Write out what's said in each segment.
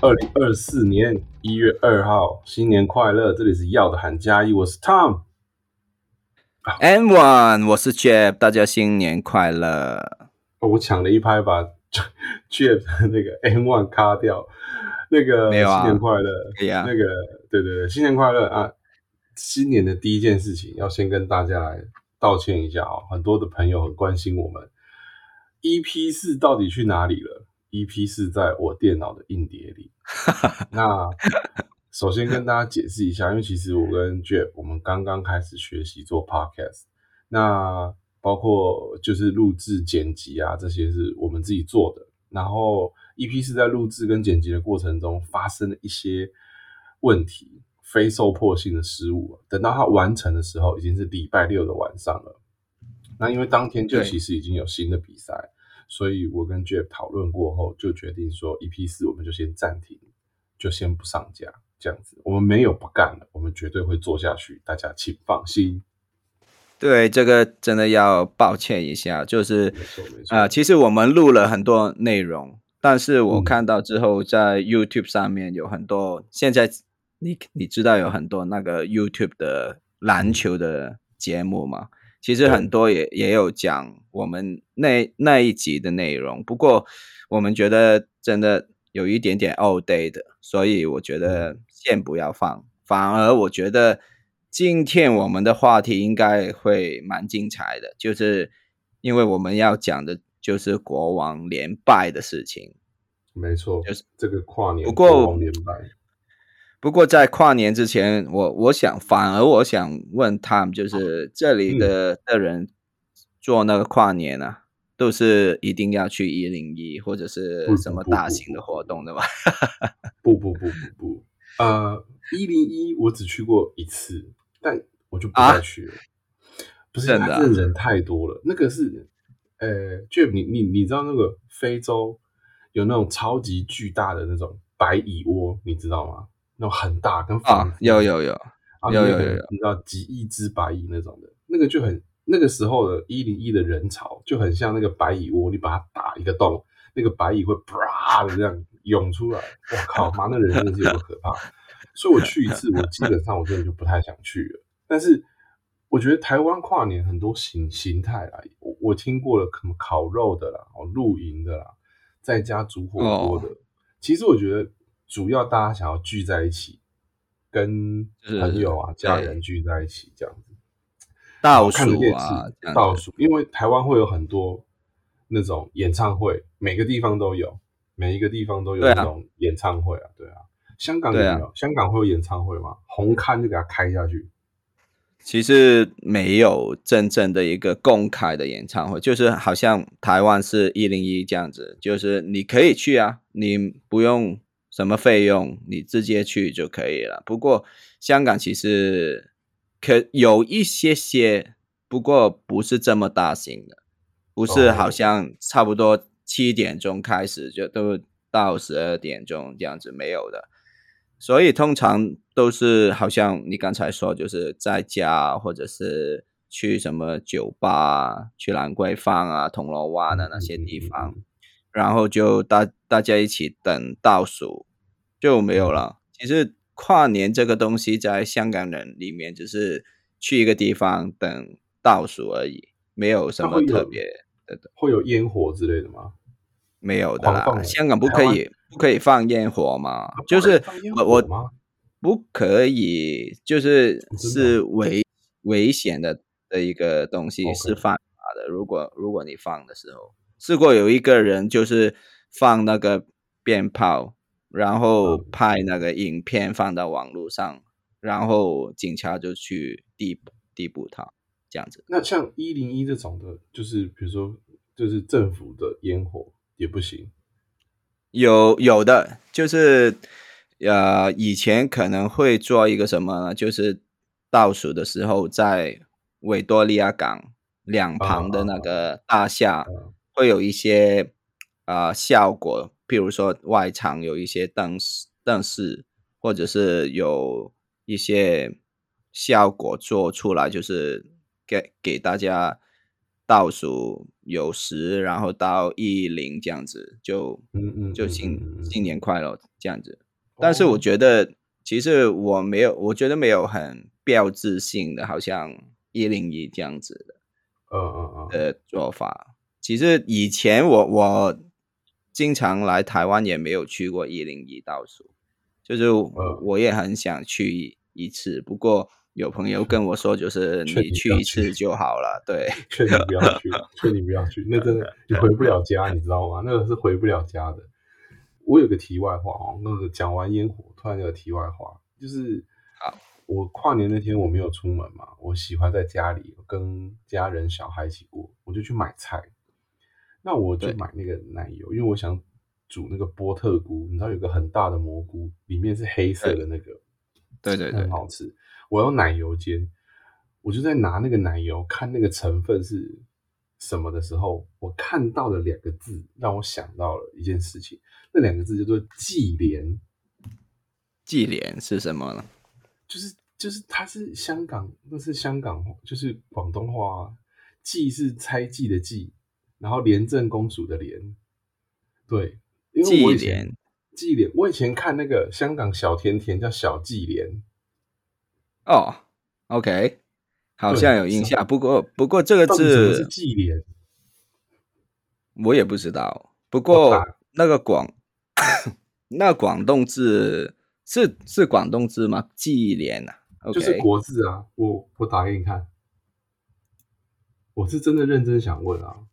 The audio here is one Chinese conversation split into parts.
二零二四年一月二号，新年快乐！这里是要的喊加一，我是 Tom。And one，我是 Jeff，大家新年快乐！哦我抢了一拍把 Jeff 的那个 M One 卡掉，那个没有啊新年快乐，那个对对对，新年快乐啊！新年的第一件事情要先跟大家来道歉一下哦，很多的朋友很关心我们 EP 四到底去哪里了？EP 是在我电脑的硬碟里。那首先跟大家解释一下，因为其实我跟 Jeff 我们刚刚开始学习做 Podcast，那包括就是录制、剪辑啊，这些是我们自己做的。然后 EP 是在录制跟剪辑的过程中发生了一些问题，非受迫性的失误。等到它完成的时候，已经是礼拜六的晚上了。那因为当天就其实已经有新的比赛，所以我跟 Jeff 讨论过后，就决定说 EP 四我们就先暂停，就先不上架，这样子。我们没有不干了，我们绝对会做下去，大家请放心。对，这个真的要抱歉一下，就是啊、其实我们录了很多内容，但是我嗯看到之后，在 YouTube 上面有很多，现在你你知道有很多那个 YouTube 的篮球的节目嘛？其实很多也也有讲我们那那一集的内容，不过我们觉得真的有一点点 old day 的，所以我觉得先不要放，反而我觉得今天我们的话题应该会蛮精彩的，就是因为我们要讲的就是国王连败的事情。没错，就是这个跨年不过国王连败，不过在跨年之前，我我想反而我想问 Tom，就是这里的的人做那个跨年啊，都是一定要去一零一或者是什么大型的活动的吗？不不不不不，呃，一零一我只去过一次，但我就不再啊去了。不是，真的啊他真的人太多了。那个是，呃，Jeff，你你你知道那个非洲有那种超级巨大的那种白蚁窝，你知道吗？那种很大，跟房啊子，有有有，啊有有有有你知道几亿只白蚁那种的，那个就很那个时候的一零一的人潮就很像那个白蚁窝，你把它打一个洞，那个白蚁会啪的这样涌出来，我靠，妈，那人真的是有多可怕。所以我去一次，我基本上我真的就不太想去了。但是我觉得台湾跨年很多形形态啊，我我听过了，什么烤肉的啦，哦，露营的啦，在家煮火锅的。其实我觉得主要大家想要聚在一起，跟朋友啊、家人聚在一起这样子。倒数啊，倒数，因为台湾会有很多那种演唱会，每个地方都有，每一个地方都有那种演唱会啊，对啊。香港有对啊没有？香港会有演唱会吗？红磡就给它开下去。其实没有真正的一个公开的演唱会，就是好像台湾是一零一这样子，就是你可以去啊，你不用什么费用，你直接去就可以了。不过香港其实可有一些些，不过不是这么大型的，不是哦好像差不多七点钟开始就都到十二点钟这样子没有的。所以通常都是好像你刚才说，就是在家或者是去什么酒吧、去兰桂坊啊、铜锣湾的那些地方，然后就大大家一起等倒数就没有了。其实跨年这个东西在香港人里面，只是去一个地方等倒数而已，没有什么特别的，会有烟火之类的吗？没有的啦。香港不可以不可以放烟火嘛？啊就是我我？不可以，就是是危危险的的一个东西是犯法的。如果如果你放的时候，试过有一个人就是放那个鞭炮，然后嗯拍那个影片放到网络上，然后警察就去逮捕逮捕他，这样子。那像一零一这种的，就是比如说，就是政府的烟火也不行。有有的就是呃，以前可能会做一个什么呢？就是倒数的时候，在维多利亚港两旁的那个大厦嗯会有一些呃效果，譬如说外场有一些灯饰灯饰，或者是有一些效果做出来，就是给给大家倒数有十，然后到一零这样子，就就新新年快乐这样子。但是哦我觉得，其实我没有，我觉得没有很标志性的，好像一零一这样子的。嗯嗯嗯，的做法。其实以前我我经常来台湾，也没有去过一零一倒数，就是嗯我也很想去一次。不过有朋友跟我说，就是你去一次就好了。对，劝你不要去，劝你不要去，那真的 你回不了家，你知道吗？那个是回不了家的。我有个题外话哦，那个讲完烟火，突然有个题外话，就是啊，我跨年那天我没有出门嘛，我喜欢在家里跟家人小孩一起过，我就去买菜。那我就对买那个奶油，因为我想煮那个波特菇，你知道有个很大的蘑菇，里面是黑色的那个，对对对很，好吃。我用奶油煎，我就在拿那个奶油看那个成分是什么的时候，我看到了两个字，让我想到了一件事情。那两个字叫做忌廉，忌廉是什么呢？就是就是它是香港，那是香港，就是广东话、啊。忌是猜忌的忌，然后廉政公署的廉。对，因为我以前祭莲忌廉，我以前看那个香港小甜甜叫小纪廉，哦，OK，好像有印象。不过不过这个到底什么是字忌廉？我也不知道。不我过那个广 那广东字是是广东字吗？祭莲啊，OK，就是国字啊，我我打给你看，我是真的认真想问啊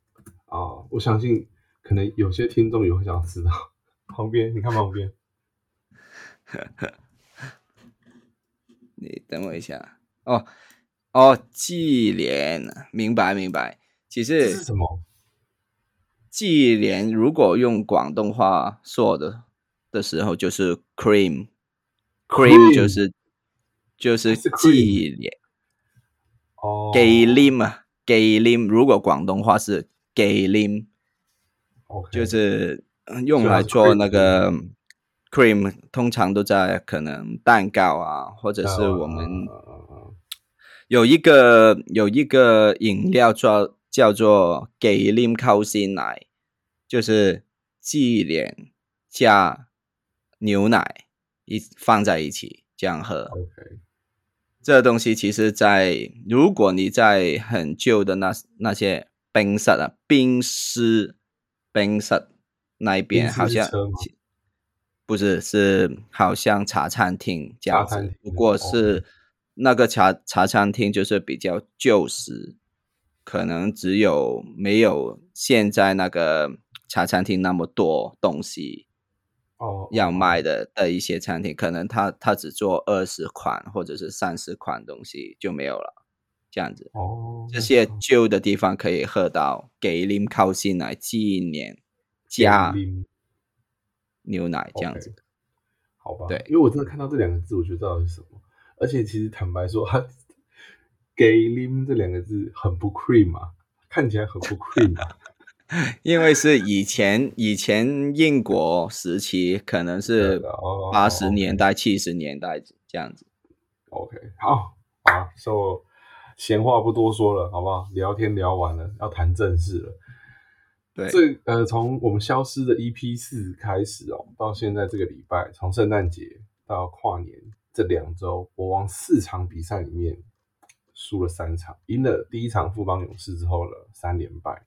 啊！我相信可能有些听众也会想知道。旁边你看旁边，你等我一下。哦哦，纪莲，明白明白。其实是实什么？祭莲如果用广东话说的的时候，就是 cream，cream Cream 就是就是是 cream 祭莲。哦，忌廉啊，忌廉。如果广东话是忌廉，OK，就是呃用来做那个 cream，通常都在可能蛋糕啊，或者是我们有一个有一个饮料叫叫做忌廉溝鮮奶，就是忌廉加牛奶一放在一起这样喝。这东西其实在，如果你在很旧的那那些冰室啊、冰室、冰室那边，好像不是是好像茶餐厅这样子不过哦。是那个茶茶餐厅就是比较旧时，可能只有没有现在那个茶餐厅那么多东西，哦，要卖的的一些餐厅，可能他他只做二十款或者是三十款东西就没有了，这样子。哦，这些旧的地方可以喝到给林靠近来纪念加牛奶这样子。好吧，对因为我真的看到这两个字，我就知道是什么。而且其实坦白说，它 “gay lim” 这两个字很不 cream 啊，看起来很不 cream 啊。因为是以前以前英国时期，可能是八十年代、七十年代这样子。OK，好，好，所以我闲话不多说了，好不好？聊天聊完了，要谈正事了。对，这呃，从我们消失的 EP 四开始哦，到现在这个礼拜，从圣诞节到跨年这两周，我往四场比赛里面输了三场，赢了第一场富邦勇士之后了三连败。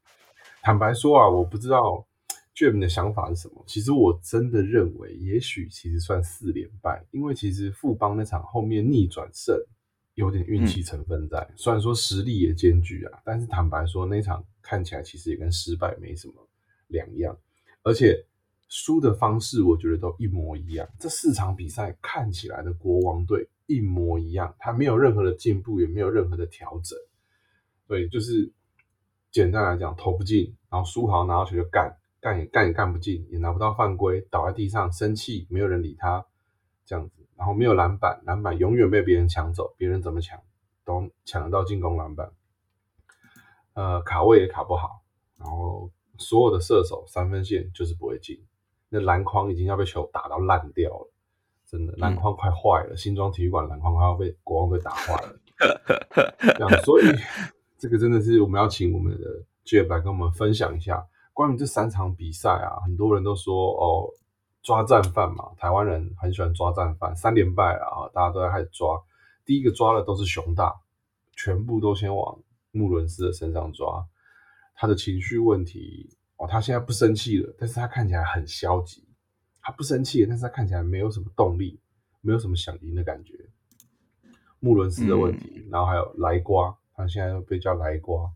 坦白说啊，我不知道 Jim 的想法是什么。其实我真的认为，也许其实算四连败，因为其实富邦那场后面逆转胜有点运气成分在。虽然说实力也兼具啊，但是坦白说，那场看起来其实也跟失败没什么两样，而且输的方式我觉得都一模一样。这四场比赛看起来的国王队一模一样，他没有任何的进步，也没有任何的调整。对，就是简单来讲，投不进，然后苏豪拿到球就干，干也干也干不进，也拿不到犯规，倒在地上生气，没有人理他，这样子，然后没有篮板，篮板永远被别人抢走，别人怎么抢都抢得到进攻篮板，呃，卡位也卡不好，然后所有的射手三分线就是不会进，那篮筐已经要被球打到烂掉了，真的篮筐快坏了，新庄体育馆篮筐快要被国王队打坏了。这样，所以这个真的是我们要请我们的 Jeff 来跟我们分享一下关于这三场比赛啊。很多人都说哦，抓战犯嘛，台湾人很喜欢抓战犯，三连败啊，大家都在开始抓。第一个抓的都是熊大，全部都先往穆伦斯的身上抓。他的情绪问题哦，他现在不生气了，但是他看起来很消极。他不生气，但是他看起来没有什么动力，没有什么想赢的感觉。穆伦斯的问题，然后还有莱瓜，他现在又被叫莱瓜。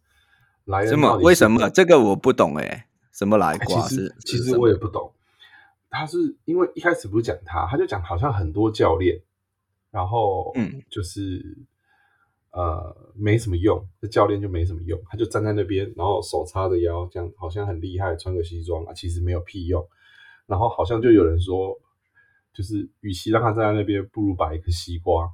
莱什么？为什么这个我不懂哎？什么莱瓜？其实其实我也不懂。他是因为一开始不是讲他，他就讲好像很多教练，然后嗯，就是呃没什么用，这教练就没什么用，他就站在那边，然后手叉着腰，这样好像很厉害，穿个西装啊，其实没有屁用。然后好像就有人说，就是与其让他站在那边，不如摆一个西瓜。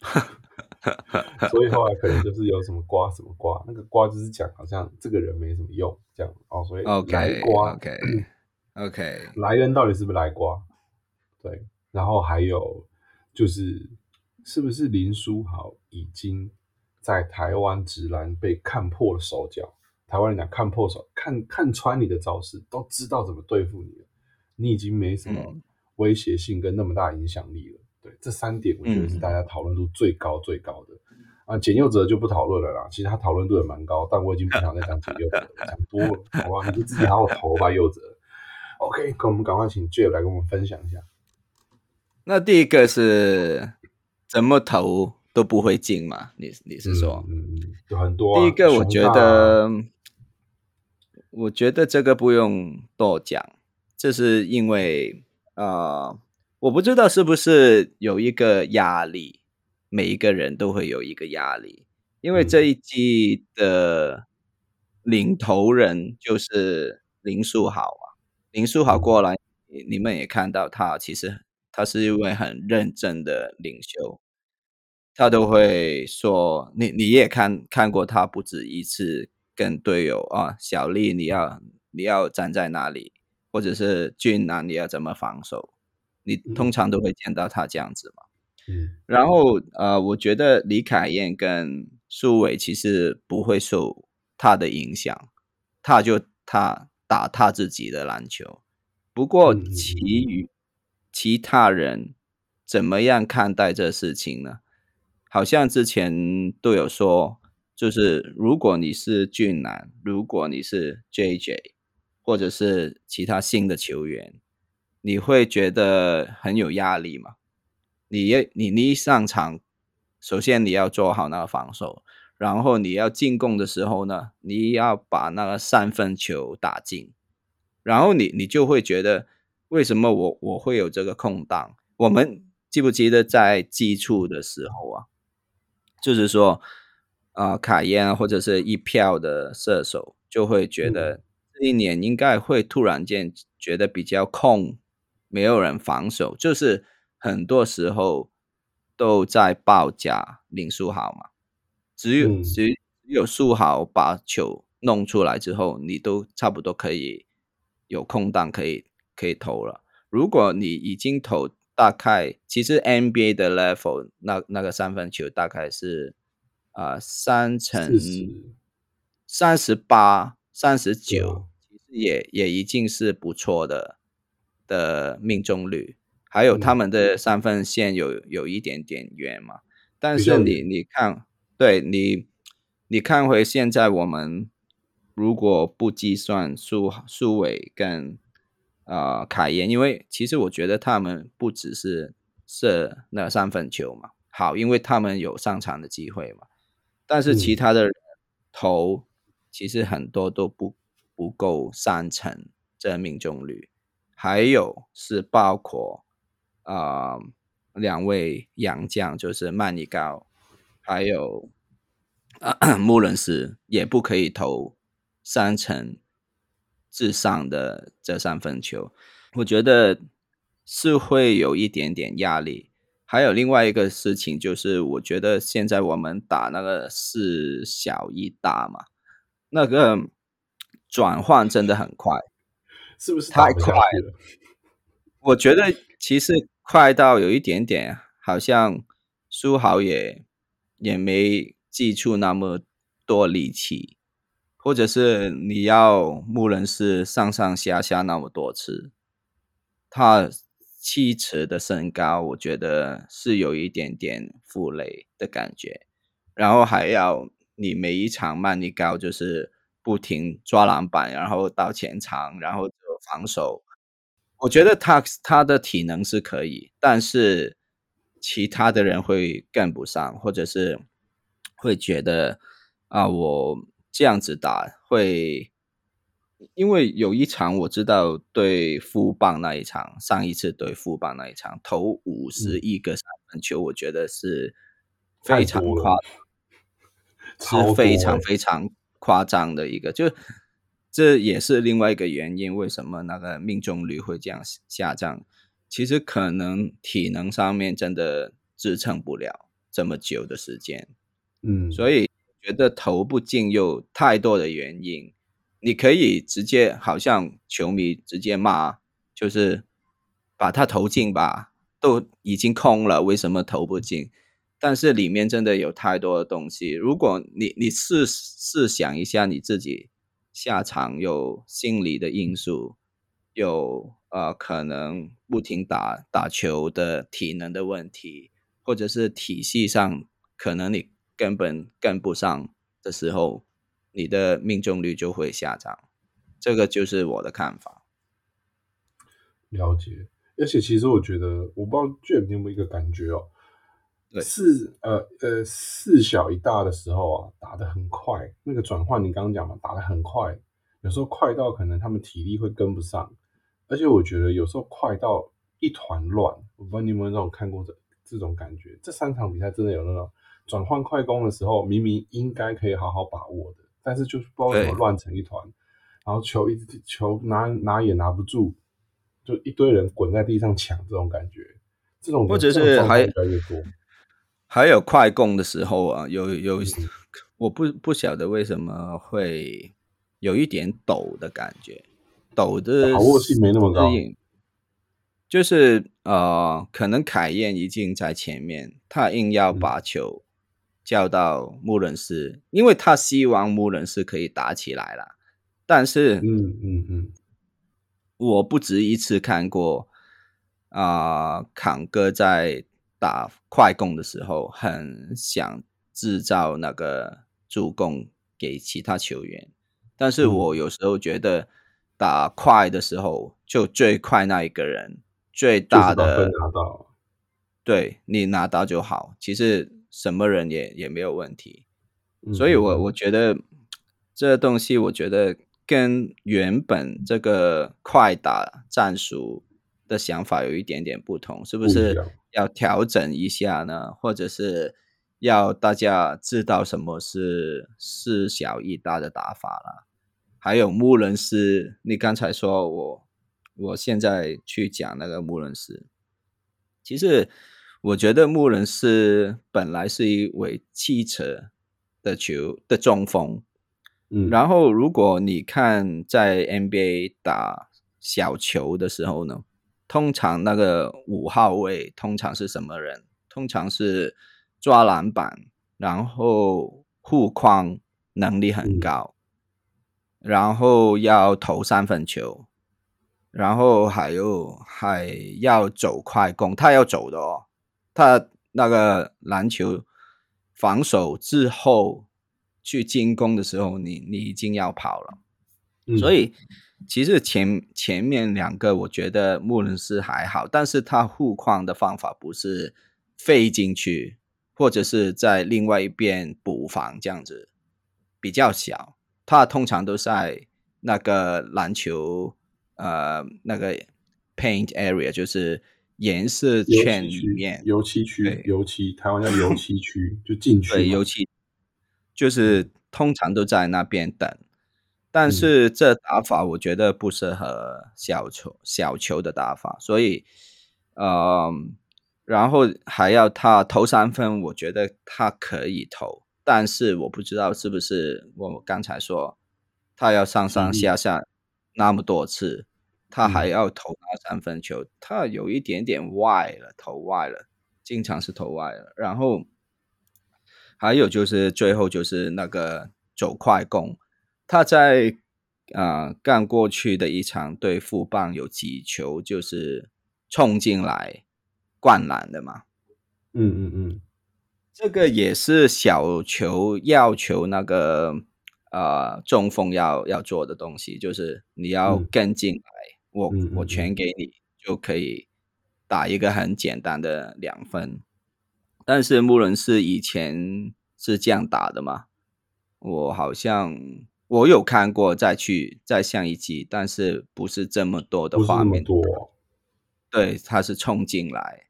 所以后来可能就是有什么瓜什么瓜，那个瓜就是讲好像这个人没什么用这样哦，所以来瓜，OK OK，莱恩到底是不是来瓜？对，然后还有就是是不是林书豪已经在台湾直男被看破了手脚？台湾人讲看破手，看看穿你的招式，都知道怎么对付你了，你已经没什么威胁性跟那么大影响力了。对，这三点我觉得是大家讨论度最高最高的。啊，简佑哲就不讨论了啦，其实他讨论度也蛮高，但我已经不想再讲简佑哲，讲多了，好吧？你就自己好好投吧，佑哲。OK，跟我们赶快请 Jeff 来跟我们分享一下。那第一个是怎么投都不会进嘛？你你是说？嗯嗯，有很多。第一个我觉得。我觉得这个不用多讲，这是因为呃，我不知道是不是有一个压力，每一个人都会有一个压力，因为这一季的领头人就是林书豪啊，林书豪过来，你们也看到他，其实他是一位很认真的领袖。他都会说，你你也看看过他不止一次。跟队友啊，小丽，你要你要站在哪里，或者是俊男，你要怎么防守？你通常都会见到他这样子嘛。嗯，然后呃，我觉得李凯燕跟苏伟其实不会受他的影响，他就他打他自己的篮球。不过其余其他人怎么样看待这事情呢？好像之前都有说。就是如果你是俊男，如果你是 JJ，或者是其他新的球员，你会觉得很有压力吗？你要你你一上场，首先你要做好那个防守，然后你要进攻的时候呢，你要把那个三分球打进，然后你你就会觉得为什么我我会有这个空档？我们记不记得在基础的时候啊，就是说。啊，卡宴或者是一票的射手就会觉得这一年应该会突然间觉得比较空，没有人防守，就是很多时候都在报价林书豪嘛，只有只有书豪把球弄出来之后，你都差不多可以有空档可以可以投了。如果你已经投大概，其实 NBA 的 level 那那个三分球大概是。啊，三乘三十八、三十九，其实也也已经是不错的的命中率。还有他们的三分线有有一点点远嘛，但是你你看，对你你看回现在我们如果不计算苏苏伟跟啊凯燕，因为其实我觉得他们不只是射那三分球嘛，好，因为他们有上场的机会嘛。但是其他的投其实很多都不不够三成这命中率，还有是包括啊两位洋将，就是曼尼高还有穆伦斯，也不可以投三成至上的这三分球，我觉得是会有一点点压力。还有另外一个事情，就是我觉得现在我们打那个四小一大嘛，那个转换真的很快，是不是太快了？我觉得其实快到有一点点，好像苏豪也也没寄出那么多力气，或者是你要穆伦斯上上下下那么多次，他七尺的身高，我觉得是有一点点负累的感觉。然后还要你每一场慢力高，就是不停抓篮板，然后到前场，然后防守。我觉得他他的体能是可以，但是其他的人会跟不上，或者是会觉得啊，我这样子打会，因为有一场我知道对富邦那一场，上一次对富邦那一场投五十一个三分球，我觉得是非常夸，是非常非常夸张的一个就。这也是另外一个原因，为什么那个命中率会这样下降？其实可能体能上面真的支撑不了这么久的时间，嗯，所以觉得投不进有太多的原因。你可以直接好像球迷直接骂，就是把他投进吧，都已经空了，为什么投不进？但是里面真的有太多的东西。如果你你试试想一下你自己。下场有心理的因素，有呃可能不停打打球的体能的问题，或者是体系上可能你根本跟不上的时候，你的命中率就会下降。这个就是我的看法。了解，而且其实我觉得，我不知道卷有没有一个感觉哦。四呃呃四小一大的时候啊，打得很快，那个转换你刚刚讲嘛，打得很快，有时候快到可能他们体力会跟不上，而且我觉得有时候快到一团乱，我不知道你有没有那种看过这这种感觉。这三场比赛真的有那种转换快攻的时候，明明应该可以好好把握的，但是就是不知道怎么乱成一团，然后球一直球拿拿也拿不住，就一堆人滚在地上抢这种感觉，这种或者是还。还有快攻的时候啊，有有，我不不晓得为什么会有一点抖的感觉，抖的把握性没那么高，就是呃，可能凯燕已经在前面，他硬要把球叫到穆伦斯，因为他希望穆伦斯可以打起来了，但是嗯嗯嗯，我不止一次看过啊，康哥在。打快攻的时候，很想制造那个助攻给其他球员，但是我有时候觉得打快的时候，就最快那一个人最大的拿到，对你拿到就好，其实什么人也也没有问题。所以我我觉得这东西，我觉得跟原本这个快打战术的想法有一点点不同，是不是？要调整一下呢，或者是要大家知道什么是四小一大的打法了。还有穆伦斯，你刚才说我，我现在去讲那个穆伦斯。其实我觉得穆伦斯本来是一位汽车的球的中锋，嗯，然后如果你看在 NBA 打小球的时候呢？通常那个五号位通常是什么人？通常是抓篮板，然后护框能力很高，然后要投三分球，然后还有还要走快攻，他要走的哦。他那个篮球防守之后去进攻的时候，你你已经要跑了，所以。其实前前面两个我觉得穆伦斯还好，但是他护框的方法不是飞进去，或者是在另外一边补防这样子，比较小。他通常都在那个篮球呃那个 paint area，就是颜色圈里面，油漆区，油漆，台湾叫油漆 区，就进去。对，油漆就是通常都在那边等。但是这打法我觉得不适合小球小球的打法，所以，呃，然后还要他投三分，我觉得他可以投，但是我不知道是不是我刚才说他要上上下下那么多次，他还要投那三分球，他有一点点外了，投外了，经常是投外了。然后还有就是最后就是那个走快攻，他在啊干过去的一场对富邦有几球就是冲进来灌篮的嘛。嗯嗯嗯，这个也是小球要求那个呃中锋要要做的东西，就是你要跟进来，我我全给你就可以打一个很简单的两分。但是穆伦是以前是这样打的吗？我好像我有看过，再去再上一集，但是不是这么多的画面多。对，他是冲进来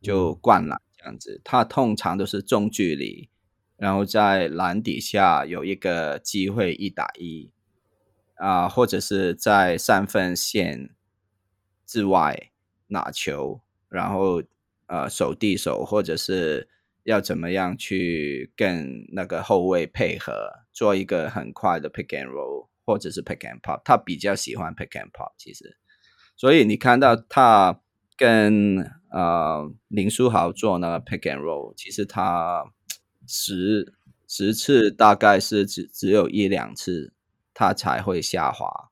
就灌篮这样子，他通常都是中距离，然后在篮底下有一个机会一打一啊，或者是在三分线之外拿球，然后。呃，手递手，或者是要怎么样去跟那个后卫配合，做一个很快的 pick and roll，或者是 pick and pop。他比较喜欢 pick and pop，其实，所以你看到他跟呃林书豪做那个 pick and roll，其实他十十次大概是只只有一两次他才会下滑，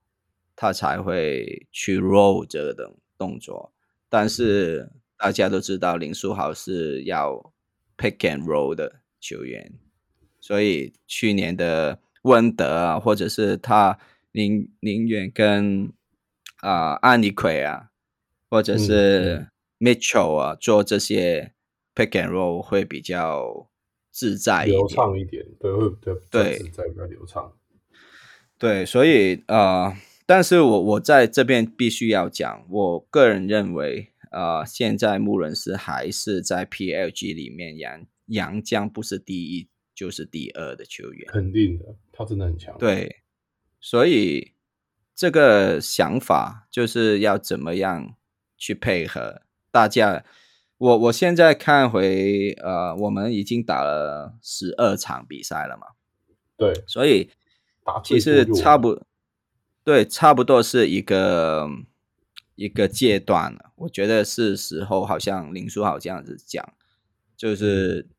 他才会去 roll 这个动动作，但是。大家都知道林书豪是要 pick and roll 的球员，所以去年的温德啊，或者是他宁宁愿跟啊安妮奎啊，或者是 Mitchell 啊做这些 pick and roll 会比较自在流畅一点，对，会对对自在比较流畅。对，所以呃，但是我我在这边必须要讲，我个人认为。呃，现在穆伦斯还是在 PLG 里面，杨杨将不是第一就是第二的球员，肯定的，他真的很强。对，所以这个想法就是要怎么样去配合大家。我我现在看回，呃，我们已经打了十二场比赛了嘛？对，所以其实差不，对，差不多是一个。一个阶段了，我觉得是时候，好像林书豪这样子讲，就是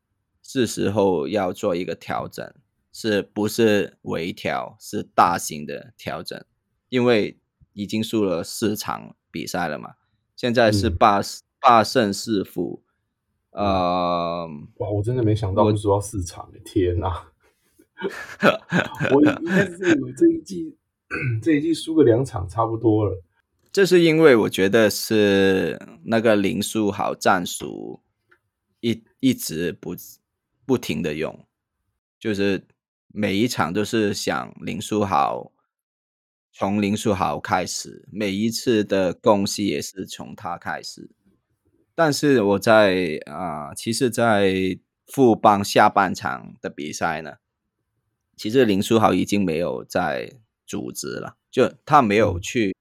是时候要做一个调整，是不是微调，是大型的调整，因为已经输了四场比赛了嘛，现在是八八胜四负，呃，哇，我真的没想到会输到四场，天哪！我以为这一季这一季输个两场差不多了。这是因为我觉得是那个林书豪战术一一直不不停的用，就是每一场都是想林书豪，从林书豪开始，每一次的攻击也是从他开始。但是我在啊，其实，在富邦下半场的比赛呢，其实林书豪已经没有在组织了，就他没有去。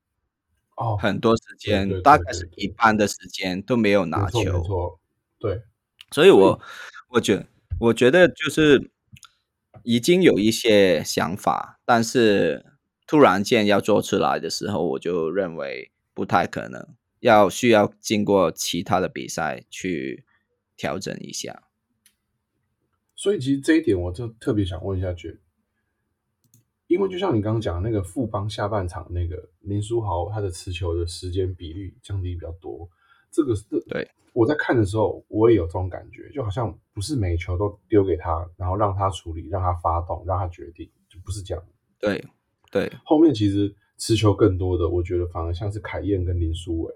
哦，很多时间，大概是一半的时间都没有拿球，对，所以我我觉我觉得就是已经有一些想法，但是突然间要做出来的时候，我就认为不太可能，要需要经过其他的比赛去调整一下。所以其实这一点，我就特别想问一下觉。因为就像你刚刚讲那个富邦下半场那个林书豪，他的持球的时间比率降低比较多，这个是对我在看的时候，我也有这种感觉，就好像不是每球都丢给他，然后让他处理，让他发动，让他决定，就不是这样。对对，后面其实持球更多的，我觉得反而像是凯燕跟林书伟，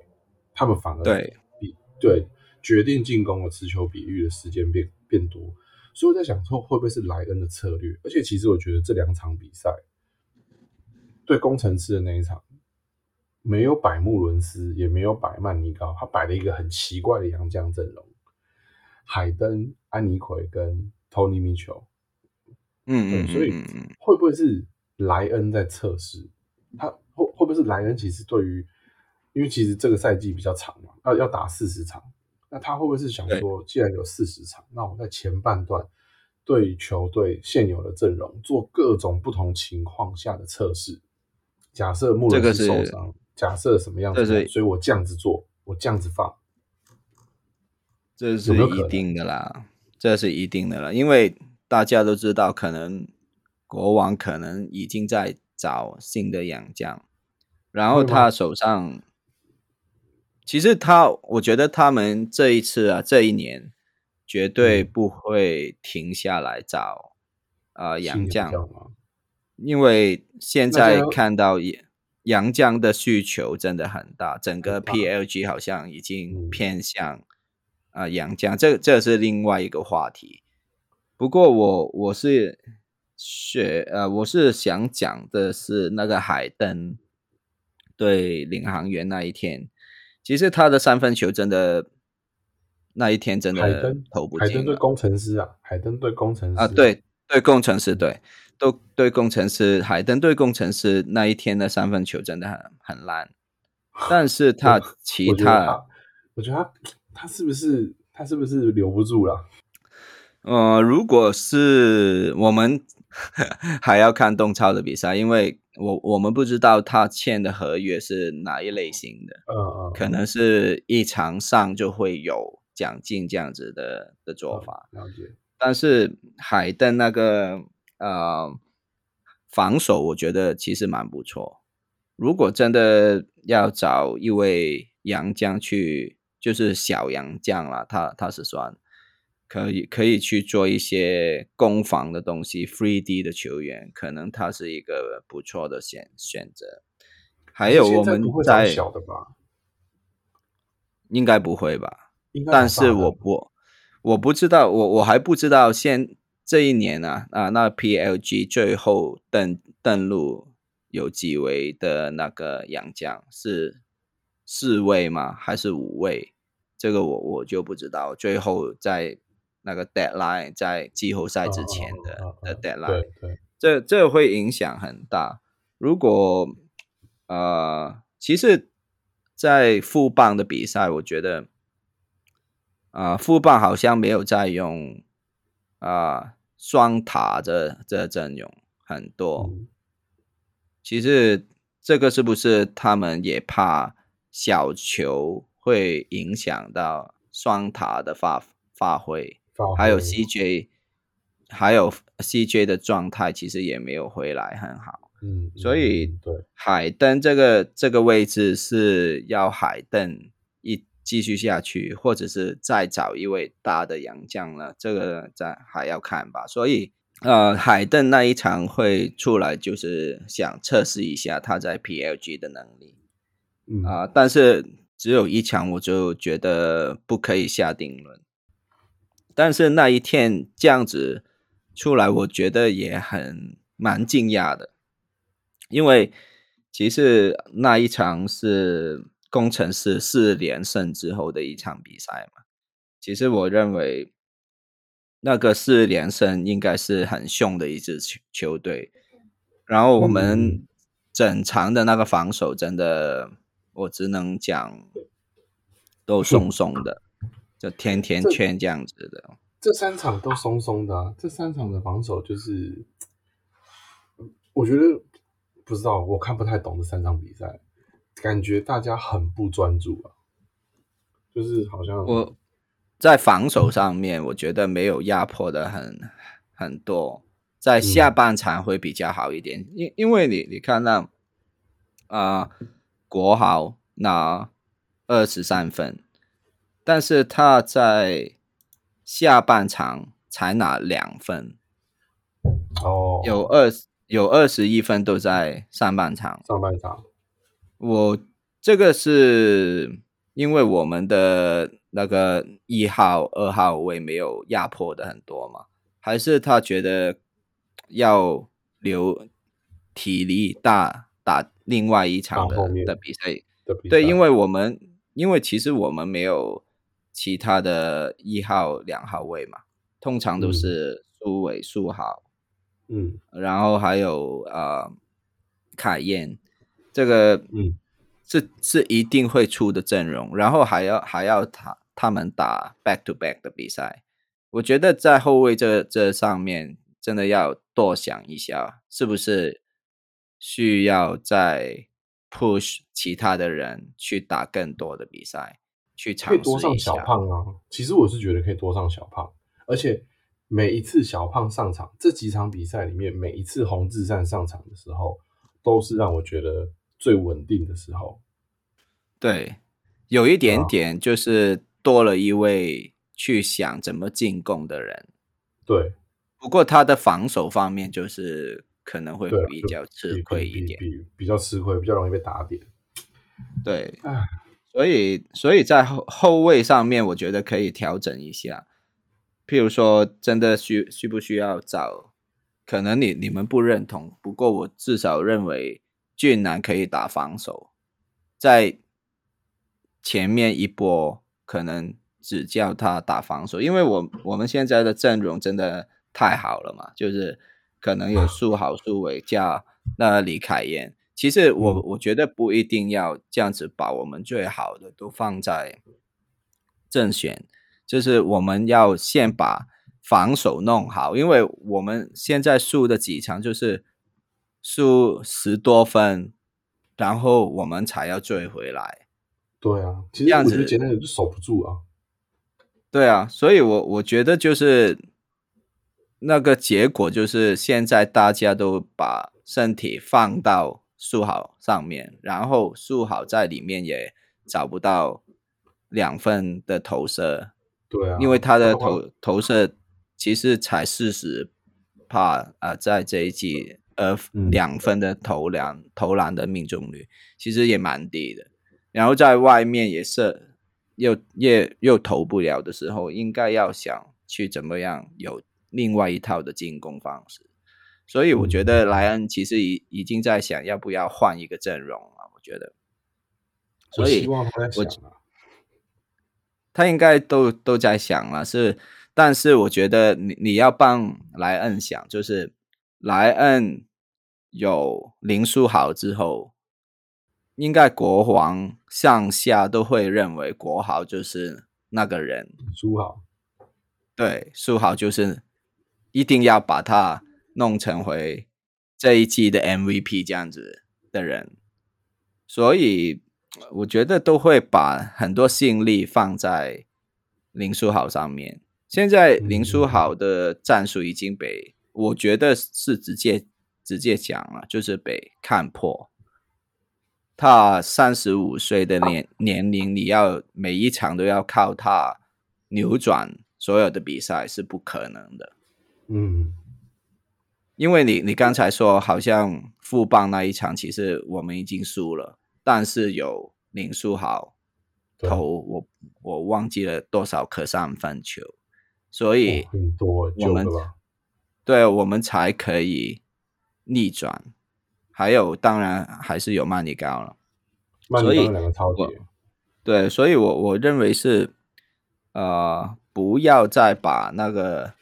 他们反而对比对决定进攻的持球比率的时间变变多。所以我在想说，会不会是莱恩的策略？而且其实我觉得这两场比赛，对工程师的那一场，没有摆穆伦斯，也没有摆曼尼高，他摆了一个很奇怪的洋将阵容：海登、安妮奎跟托尼米球。嗯嗯，所以会不会是莱恩在测试？他会会不会是莱恩？其实对于，因为其实这个赛季比较长嘛，要要打四十场。那他会不会是想说，既然有四十场，那我在前半段对球队现有的阵容做各种不同情况下的测试？假设穆伦是受伤，假设什么样子，所以我这样子做，我这样子放，这是一定的啦，这是一定的啦，因为大家都知道，可能国王可能已经在找新的洋将，然后他手上，其实他，我觉得他们这一次啊，这一年绝对不会停下来找啊洋将，因为现在看到洋将的需求真的很大，整个 PLG 好像已经偏向啊洋将，这这是另外一个话题。不过我我是。学呃，我是想讲的是那个海登对领航员那一天，其实他的三分球真的那一天真的投不进。海登对工程师啊，海登对工程师啊，对对工程师对都对工程师，海登对工程师那一天的三分球真的很很烂，但是他其他，我觉得他他是不是他是不是留不住了？呃，如果是我们。还要看东超的比赛，因为我我们不知道他签的合约是哪一类型的，嗯嗯，可能是一场上就会有奖金这样子的的做法。了解。但是海登那个呃防守，我觉得其实蛮不错。如果真的要找一位洋将去，就是小洋将啦，他他是算。可以可以去做一些攻防的东西，free D 的球员，可能他是一个不错的选选择。还有我们在小的吧，应该不会吧？但是我不我不知道，我我还不知道现这一年啊啊，那 PLG 最后登登陆有几位的那个洋将是四位吗？还是五位？这个我我就不知道。最后在那个 deadline 在季后赛之前的的 deadline，这这会影响很大。如果呃，其实，在副棒的比赛，我觉得啊，副棒好像没有在用啊双塔这这阵容很多。其实这个是不是他们也怕小球会影响到双塔的发发挥？还有 CJ，还有 CJ 的状态其实也没有回来很好，嗯，所以对海登这个这个位置是要海登一继续下去，或者是再找一位大的洋将了，这个再还要看吧。所以呃，海登那一场会出来，就是想测试一下他在 PLG 的能力，啊，但是只有一场，我就觉得不可以下定论。但是那一天这样子出来，我觉得也很蛮惊讶的，因为其实那一场是工程师四连胜之后的一场比赛嘛。其实我认为那个四连胜应该是很凶的一支球球队，然后我们整场的那个防守真的，我只能讲都松松的。就甜甜圈这样子的，这三场都松松的啊。这三场的防守就是，我觉得不知道，我看不太懂这三场比赛，感觉大家很不专注啊。就是好像我在防守上面，我觉得没有压迫的很很多，在下半场会比较好一点。因因为你你看到啊，国豪拿二十三分。但是他在下半场才拿两分，哦，有二有二十一分都在上半场。上半场，我这个是因为我们的那个一号、二号位没有压迫的很多嘛？还是他觉得要留体力大打另外一场的的比赛？对，因为我们因为其实我们没有。其他的一号、两号位嘛，通常都是苏伟、苏豪，嗯，然后还有呃凯燕，这个嗯。是是一定会出的阵容，然后还要还要他他们打 back to back 的比赛，我觉得在后卫这这上面真的要多想一下，是不是需要再 push 其他的人去打更多的比赛。去可以多上小胖啊！其实我是觉得可以多上小胖，而且每一次小胖上场，这几场比赛里面，每一次洪志善上场的时候，都是让我觉得最稳定的时候。对，有一点点就是多了一位去想怎么进攻的人。对，不过他的防守方面就是可能会比较吃亏一点，比比较吃亏，比较容易被打点。对，所以所以在后后卫上面，我觉得可以调整一下。譬如说，真的需需不需要找？可能你你们不认同，不过我至少认为俊男可以打防守，在前面一波可能只叫他打防守，因为我我们现在的阵容真的太好了嘛，就是可能有苏豪、苏伟加那李凯燕。其实我我觉得不一定要这样子把我们最好的都放在正选。就是我们要先把防守弄好，因为我们现在输的几场就是输十多分，然后我们才要追回来。对啊，其实我觉得简单点就守不住啊。对啊，所以我我觉得就是那个结果就是现在大家都把身体放到树好上面，然后树好在里面也找不到两分的投射。对啊，因为他的投投射其实才四十帕啊，在这一季呃两分的投篮投篮的命中率其实也蛮低的，然后在外面也是又又又投不了的时候，应该要想去怎么样有另外一套的进攻方式，所以我觉得莱恩其实已已经在想要不要换一个阵容了，我觉得，所以我想。他应该都都在想了，是，但是我觉得你你要帮莱恩想，就是莱恩有林书豪之后，应该国王上下都会认为国豪就是那个人，书豪，对，书豪就是一定要把他弄成回这一季的 MVP 这样子的人，所以。我觉得都会把很多心力放在林书豪上面。现在林书豪的战术已经被我觉得是直接直接讲了，就是被看破。他三十五岁的年年龄，你要每一场都要靠他扭转所有的比赛是不可能的。嗯，因为你你刚才说好像富邦那一场，其实我们已经输了。但是有林书豪投我我忘记了多少颗三分球，所以很多我们对我们才可以逆转。还有当然还是有曼尼高了，所以两个超级对，所以我我认为是呃不要再把那个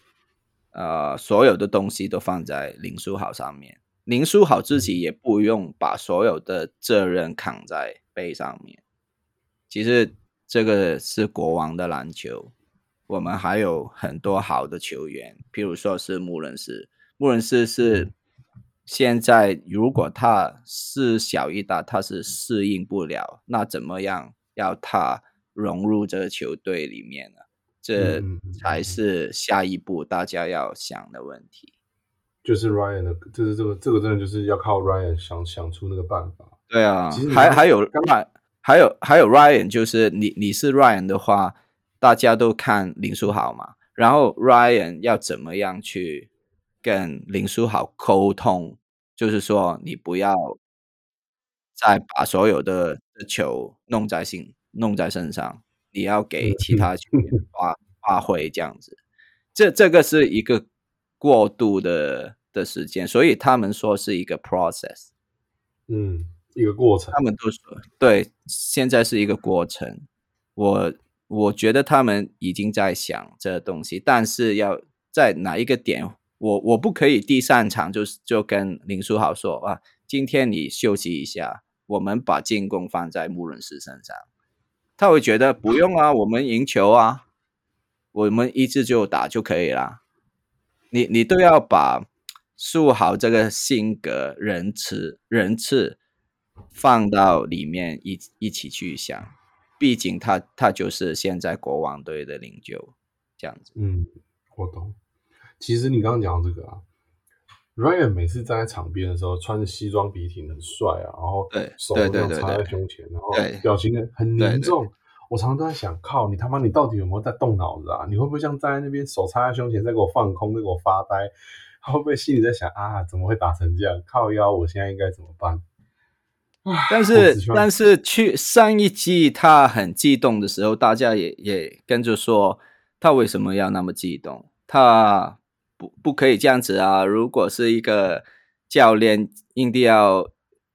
呃所有的东西都放在林书豪上面。林书豪自己也不用把所有的责任扛在背上面。其实这个是国王的篮球，我们还有很多好的球员，譬如说是穆伦斯。穆伦斯是现在如果他是小一打，他是适应不了，那怎么样要他融入这个球队里面呢？这才是下一步大家要想的问题。就是 Ryan 的，就是这个这个真的就是要靠 Ryan 想想出那个办法。对啊，还还有还还有还有 Ryan，就是你你是 Ryan 的话，大家都看林书豪嘛，然后 Ryan 要怎么样去跟林书豪沟通，就是说你不要再把所有的球弄在心弄在身上，你要给其他球员 发发挥这样子，这这个是一个。过渡的的时间，所以他们说是一个 process，嗯，一个过程。他们都说对，现在是一个过程。我我觉得他们已经在想这东西，但是要在哪一个点，我我不可以第三场就就跟林书豪说啊，今天你休息一下，我们把进攻放在穆伦斯身上，他会觉得不用啊，我们赢球啊，我们一直就打就可以了。你你都要把树豪这个性格、仁慈仁次放到里面一一起去想，毕竟他他就是现在国王队的领袖，这样子。嗯，我懂。其实你刚刚讲这个啊，Ryan 每次站在场边的时候，穿着西装笔挺，很帅啊，然后手对这样插在胸前，然后表情很凝重。我常常都在想，靠你他妈，你到底有没有在动脑子啊？你会不会像站在那边手插在胸前，在给我放空，在给我发呆？他会不会心里在想啊，怎么会打成这样？靠腰，我现在应该怎么办？但是 但是去上一季他很激动的时候，大家也也跟着说他为什么要那么激动？他不不可以这样子啊！如果是一个教练，一定要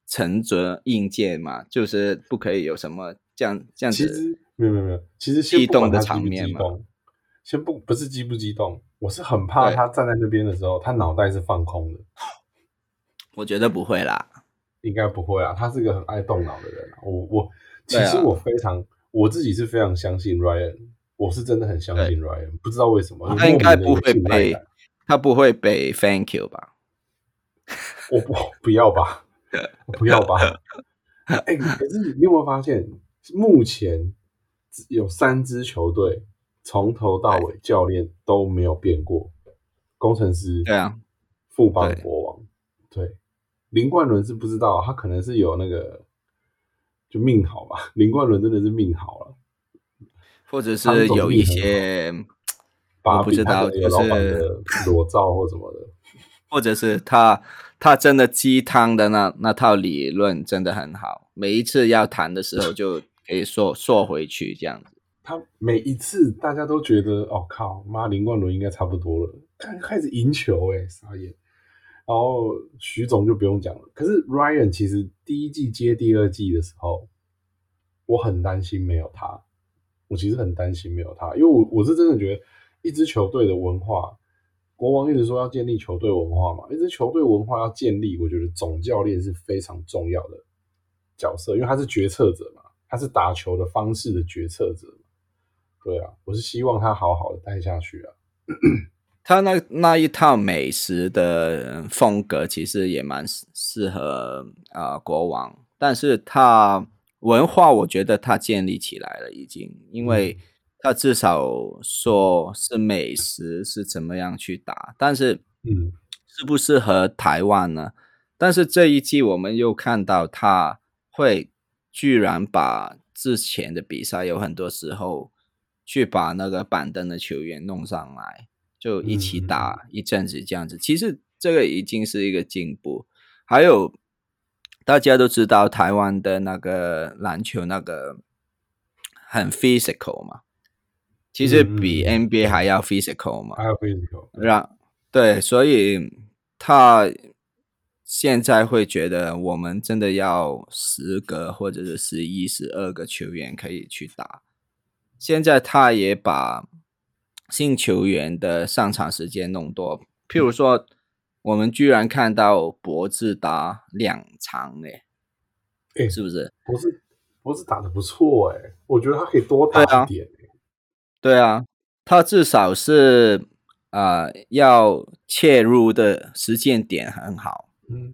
沉着应届嘛，就是不可以有什么这样这样子。其实没有没有没有，其实先激动的场面嘛激动，先不不是激不激动，我是很怕他站在那边的时候，他脑袋是放空的。我觉得不会啦。应该不会啊，他是个很爱动脑的人、啊。我我其实我非常、我自己是非常相信 Ryan，我是真的很相信 Ryan，不知道为什么，他应该不会他不会被 Thank you 吧？我不不要吧，不要吧。哎、可是你有没有发现，目前有三支球队从头到尾教练都没有变过，工程师对啊，富邦国王，对，林冠伦是不知道，他可能是有那个就命好吧，林冠伦真的是命好了，或者是有一些，把我不知道，就有老板是的裸照或什么的，或者是他他真的鸡汤的那那套理论真的很好，每一次要谈的时候就可以说说回去这样子。他每一次大家都觉得，哦靠，妈林冠伦应该差不多了，开开始赢球哎、傻眼。然后徐总就不用讲了，可是 Ryan 其实第一季接第二季的时候，我很担心没有他，我其实很担心没有他，因为我我是真的觉得一支球队的文化，国王一直说要建立球队文化嘛，一支球队文化要建立，我觉得总教练是非常重要的角色，因为他是决策者嘛，他是打球的方式的决策者嘛。对啊，我是希望他好好的待下去啊。他那那一套美食的风格其实也蛮适适合啊、呃国王，但是他文化我觉得他建立起来了已经，因为他至少说是美食是怎么样去打，但是嗯，适不适合台湾呢？但是这一季我们又看到他会居然把之前的比赛有很多时候去把那个板凳的球员弄上来，就一起打一阵子这样子。其实这个已经是一个进步。还有大家都知道台湾的那个篮球那个很 physical 嘛，其实比 NBA 还要 physical 嘛。还要 physical，让对，所以他现在会觉得我们真的要十个或者是十一、十二个球员可以去打。现在他也把新球员的上场时间弄多，譬如说，我们居然看到博智打两场嘞，哎是不是？博士博士打的不错哎、我觉得他可以多打一点、欸对啊，他至少是呃要切入的时间点很好。嗯，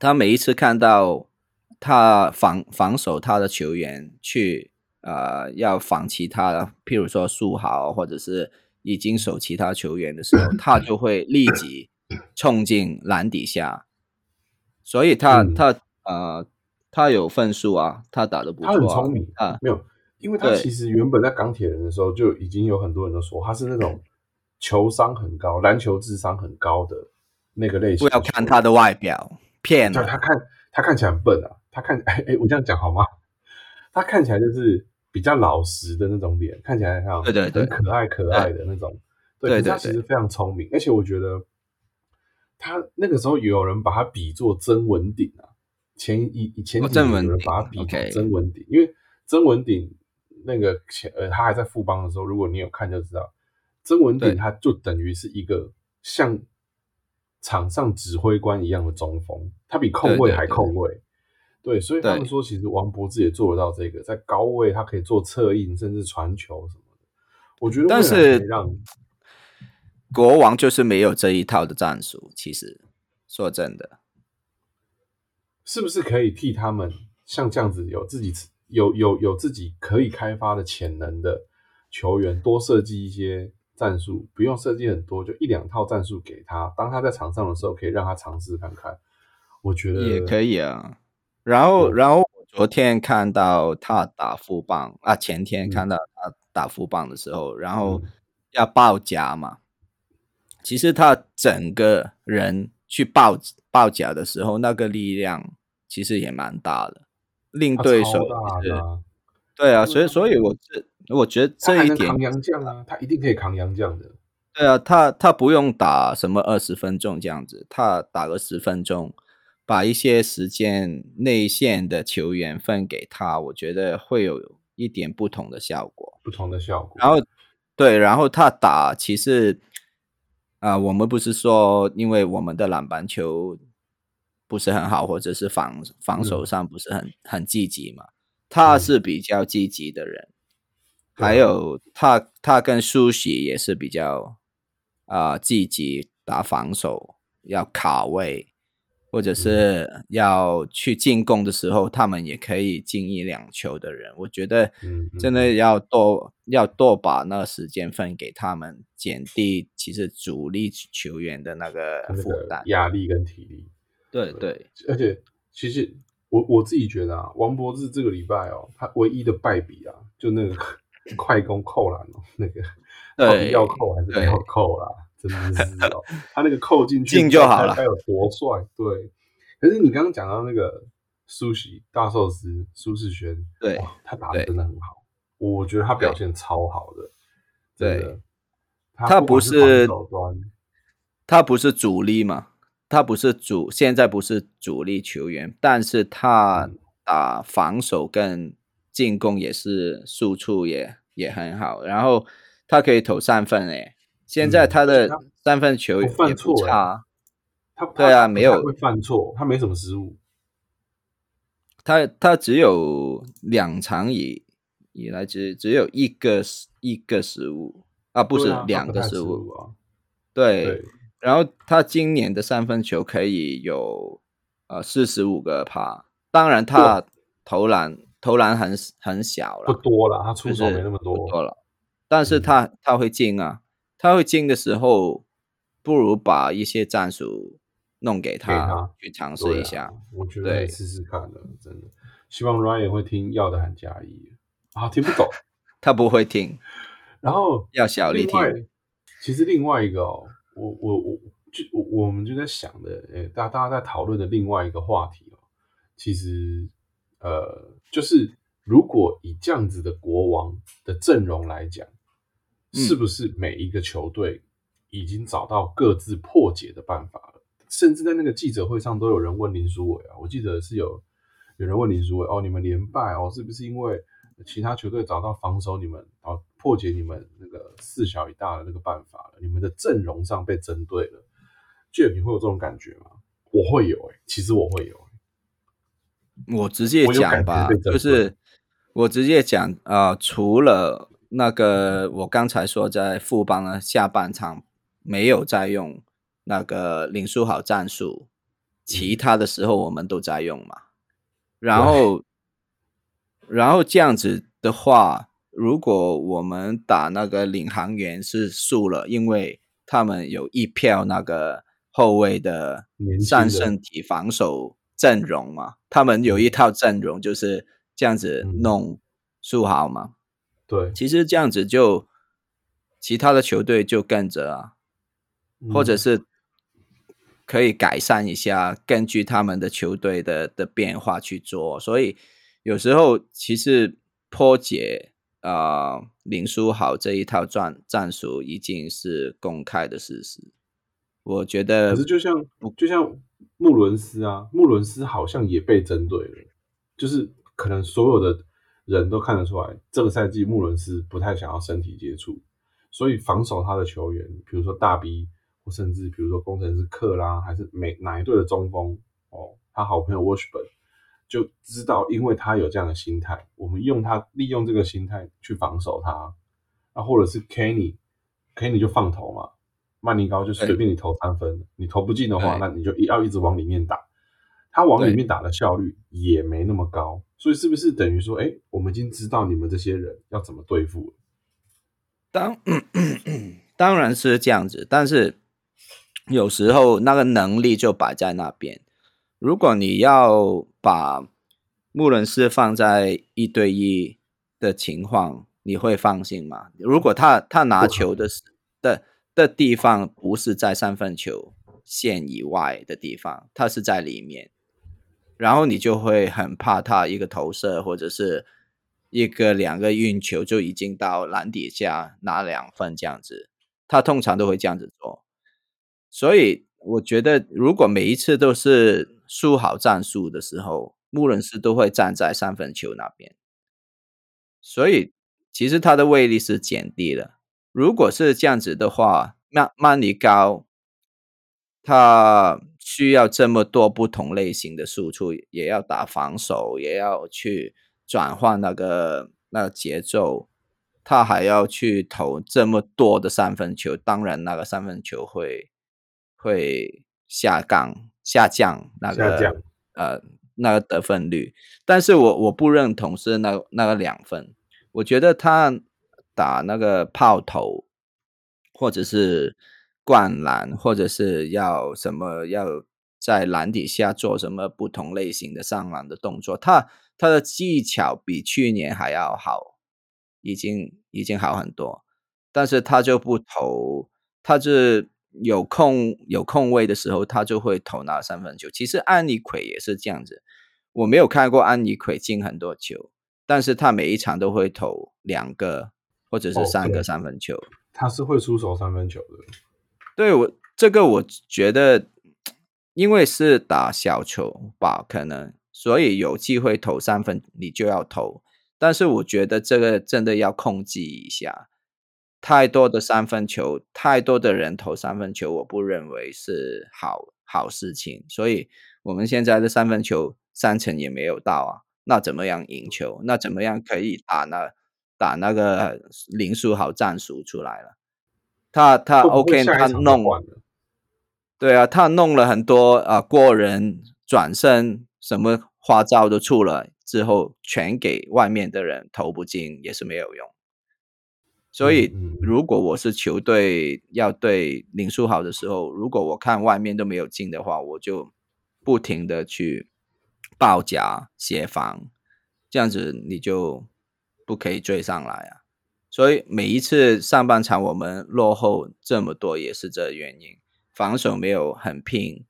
他每一次看到他防防守他的球员去呃要防其他的，譬如说苏豪或者是已经守其他球员的时候，他就会立即冲进篮底下，所以他、嗯。他呃他有分数啊，他打的不错、啊，他很聪明啊，没有，因为他其实原本在钢铁人的时候就已经有很多人都说他是那种球商很高、篮球智商很高的那个类型不要。看他的外表，骗他看他看起来很笨啊，他看哎哎，我这样讲好吗？他看起来就是比较老实的那种脸，看起来像对对对很可爱可爱的那种。对，对他其实非常聪明，而且我觉得他那个时候有人把他比作曾文鼎啊，前一以前哦几年有人把他比作曾文鼎，因为曾文鼎那个前呃他还在富邦的时候，如果你有看就知道，曾文鼎他就等于是一个像场上指挥官一样的中锋，他比控卫还对对对控卫。对，所以他们说，其实王柏志也做得到这个，在高位他可以做策应，甚至传球什么的。我觉得但是让国王就是没有这一套的战术。其实说真的，是不是可以替他们像这样子有自己有有有自己可以开发的潜能的球员，多设计一些战术，不用设计很多，就一两套战术给他，当他在场上的时候，可以让他尝试看看。我觉得也可以啊。然后，然后我昨天看到他打副棒啊，前天看到他打副棒的时候，然后要爆夹嘛。其实他整个人去爆爆夹的时候，那个力量其实也蛮大的，令对手是，对啊，所以所以我这我觉得这一点扛洋将啊，他一定可以扛洋将的。对啊，他他不用打什么二十分钟这样子，他打个十分钟，把一些时间内线的球员分给他，我觉得会有一点不同的效果。不同的效果。然后对，然后他打其实。啊，我们不是说，因为我们的篮板球不是很好，或者是防防守上不是很很积极嘛？他是比较积极的人，还有他他跟苏喜也是比较啊积极打防守，要卡位。或者是要去进攻的时候，他们也可以进一两球的人，我觉得真的要多要多把那时间分给他们，减低其实主力球员的那个负担、压力跟体力。对对，而且其实我我自己觉得啊，王博志这个礼拜哦，他唯一的败笔啊，就那个 快攻扣篮哦，那个到底要扣还是不要扣啦？真的是哦，他那个扣进去进就好了，他有多帅？对。可是你刚刚讲到那个苏喜大寿司苏世轩，对，他打的真的很好，我觉得他表现超好的。对，他不是他不是主力嘛？他不是主，现在不是主力球员，但是他打防守跟进攻也是输出也也很好，然后他可以投三分诶。现在他的三分球也不差，他对啊，没有会犯错，他没什么失误，他他只有两场以以来只只有一个一个失误啊，不是两个失误啊，对，然后他今年的三分球可以有呃四十五个帕，当然他投篮投篮很很小了，不多了，他出手没那么多了，但是他他会进啊。他会进的时候，不如把一些战术弄给他去尝试一下。我觉得试试看的，真的。希望 Ryan 会听，要的喊加一啊，听不懂，他不会听。然后要小力听。其实另外一个，哦，我我我就我我们就在想的，诶，大大家在讨论的另外一个话题哦，其实呃，就是如果以这样子的国王的阵容来讲。是不是每一个球队已经找到各自破解的办法了？甚至在那个记者会上，都有人问林书伟啊，我记得是有有人问林书伟哦，你们连败哦，是不是因为其他球队找到防守你们哦，破解你们那个四小一大的那个办法了？你们的阵容上被针对了？就你会有这种感觉吗？我会有哎，其实我会有。我直接讲吧，就是我直接讲啊，除了。那个我刚才说在副帮的下半场没有在用那个林书豪战术，其他的时候我们都在用嘛。然后，然后这样子的话，如果我们打那个领航员是输了，因为他们有一票那个后卫的战胜体防守阵容嘛，他们有一套阵容就是这样子弄输好嘛。对，其实这样子就其他的球队就跟着啊，或者是可以改善一下，根据他们的球队的的变化去做。所以有时候其实破解啊林书豪这一套战战术已经是公开的事实。我觉得，可是就像就像穆伦斯啊，穆伦斯好像也被针对了，就是可能所有的。人都看得出来，这个赛季穆伦斯不太想要身体接触，所以防守他的球员，比如说大 B，或甚至比如说工程师克拉，还是每哪一队的中锋哦，他好朋友 Washburn 就知道，因为他有这样的心态，我们用他利用这个心态去防守他，啊，或者是 Kenny，Kenny 就放投嘛，曼尼高就随便你投三分，你投不进的话，那你就要一直往里面打，他往里面打的效率也没那么高。所以是不是等于说，哎，我们已经知道你们这些人要怎么对付了？当 当然是这样子，但是有时候那个能力就摆在那边。如果你要把穆伦斯放在一对一的情况，你会放心吗？如果他他拿球的的的地方不是在三分球线以外的地方，他是在里面，然后你就会很怕他一个投射或者是一个两个运球就已经到篮底下拿两分这样子，他通常都会这样子做。所以我觉得，如果每一次都是输好战术的时候，穆伦斯都会站在三分球那边，所以其实他的威力是减低了。如果是这样子的话，那曼尼高他需要这么多不同类型的输出，也要打防守，也要去转换那个那个节奏，他还要去投这么多的三分球，当然那个三分球会会下降。下降那个呃那个得分率，但是我我不认同是那那个两分，我觉得他打那个炮头，或者是灌篮，或者是要什么要在篮底下做什么不同类型的上篮的动作，他他的技巧比去年还要好，已经已经好很多，但是他就不投，他是。有空有空位的时候，他就会投拿三分球。其实安妮奎也是这样子，我没有看过安妮奎进很多球，但是他每一场都会投两个或者是三个三分球。他是会出手三分球的。对我这个我觉得，因为是打小球吧，可能所以有机会投三分，你就要投。但是我觉得这个真的要控制一下。太多的三分球，太多的人投三分球，我不认为是好好事情。所以，我们现在的三分球三成也没有到啊，那怎么样赢球？那怎么样可以打那打那个林书豪战术出来了？他他 OK，他弄，对啊，他弄了很多啊过人转身，什么花招都出了之后，全给外面的人投不进，也是没有用。所以，如果我是球队要对林书豪的时候，如果我看外面都没有进的话，我就不停的去报夹协防，这样子你就不可以追上来啊。所以每一次上半场我们落后这么多，也是这原因，防守没有很拼，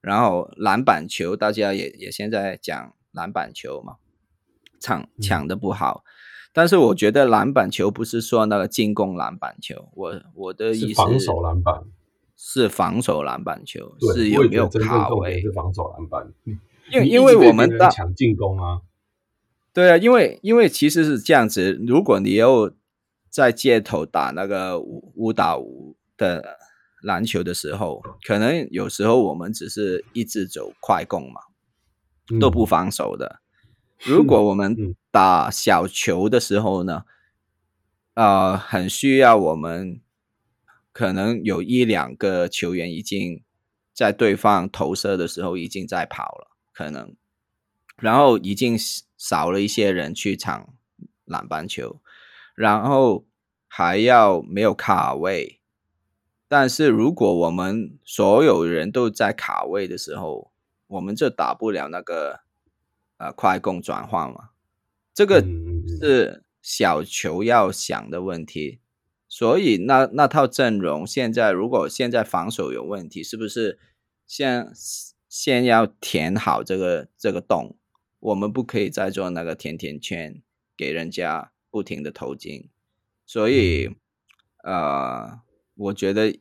然后篮板球大家也也现在讲篮板球嘛，抢抢的不好。但是我觉得篮板球不是说那个进攻篮板球，我我的意思是防守篮板，是防守篮板球，是有没有卡位？是防守篮板，因为因为我们抢进攻啊，对啊，因为因为其实是这样子，如果你要在街头打那个五五打五的篮球的时候，可能有时候我们只是一直走快攻嘛，都不防守的。如果我们打小球的时候呢，呃，很需要我们可能有一两个球员已经在对方投射的时候已经在跑了，可能，然后已经少了一些人去抢篮板球，然后还要没有卡位，但是如果我们所有人都在卡位的时候，我们就打不了那个。呃，快攻转换嘛，这个是小球要想的问题。所以那那套阵容现在，如果现在防守有问题，是不是先先要填好这个这个洞？我们不可以再做那个甜甜圈，给人家不停的投进。所以呃，我觉得